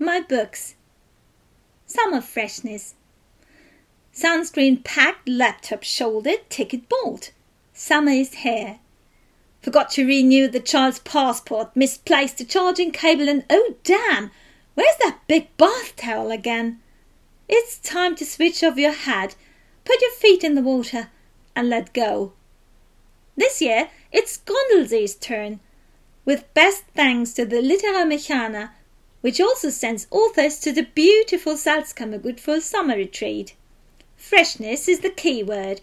my books. Summer freshness. Sunscreen packed, laptop shouldered, ticket bought. Summer is here. Forgot to renew the child's passport, misplaced the charging cable, and oh damn, where's that big bath towel again? It's time to switch off your head, put your feet in the water, and let go. This year it's Grundlsee's turn, with best thanks to the Litera which also sends authors to the beautiful Salzkammergut for a summer retreat. Freshness is the key word.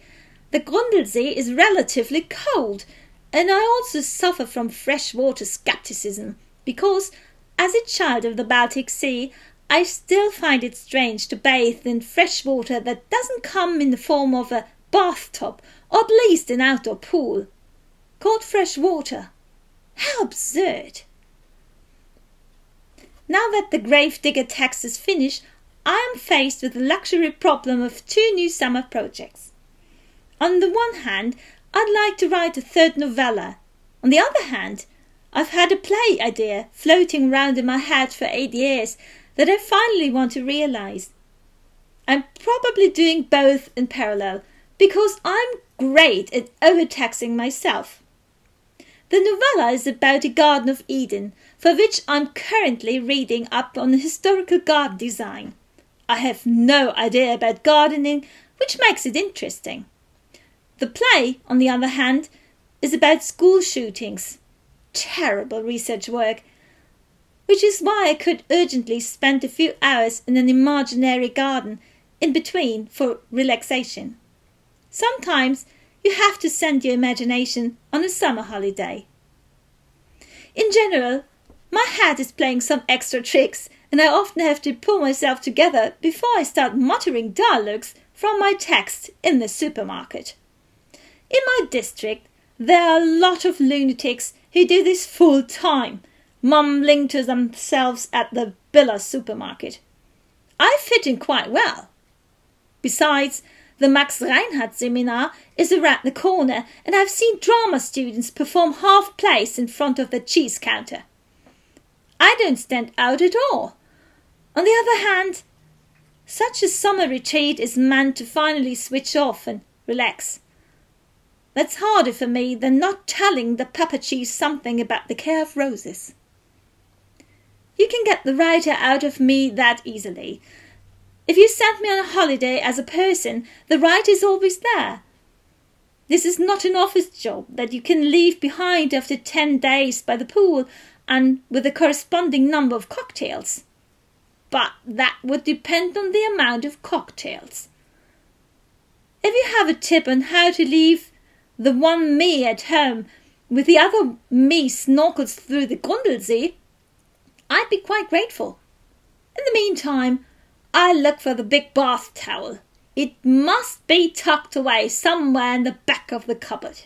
The Grundlsee is relatively cold, and I also suffer from freshwater skepticism because, as a child of the Baltic Sea, I still find it strange to bathe in fresh water that doesn't come in the form of a bathtub or at least an outdoor pool. Called fresh water. How absurd! Now that the Gravedigger text is finished, I am faced with the luxury problem of two new summer projects. On the one hand, I'd like to write a third novella. On the other hand, I've had a play idea floating around in my head for eight years that I finally want to realize. I'm probably doing both in parallel because I'm great at overtaxing myself. The novella is about the Garden of Eden, for which I'm currently reading up on historical garden design. I have no idea about gardening, which makes it interesting. The play, on the other hand, is about school shootings. Terrible research work, which is why I could urgently spend a few hours in an imaginary garden in between for relaxation. Sometimes you have to send your imagination on a summer holiday. In general, my head is playing some extra tricks, and I often have to pull myself together before I start muttering dialogues from my text in the supermarket. In my district, there are a lot of lunatics who do this full time, mumbling to themselves at the Billa supermarket. I fit in quite well. Besides, the Max Reinhardt seminar is around the corner, and I've seen drama students perform half plays in front of the cheese counter. I don't stand out at all. On the other hand, such a summer retreat is meant to finally switch off and relax. That's harder for me than not telling the pepper cheese something about the care of roses. You can get the writer out of me that easily. If you send me on a holiday as a person, the right is always there. This is not an office job that you can leave behind after ten days by the pool and with a corresponding number of cocktails. But that would depend on the amount of cocktails. If you have a tip on how to leave the one me at home with the other me snorkels through the Grundlsee, I'd be quite grateful. In the meantime, I look for the big bath towel. It must be tucked away somewhere in the back of the cupboard.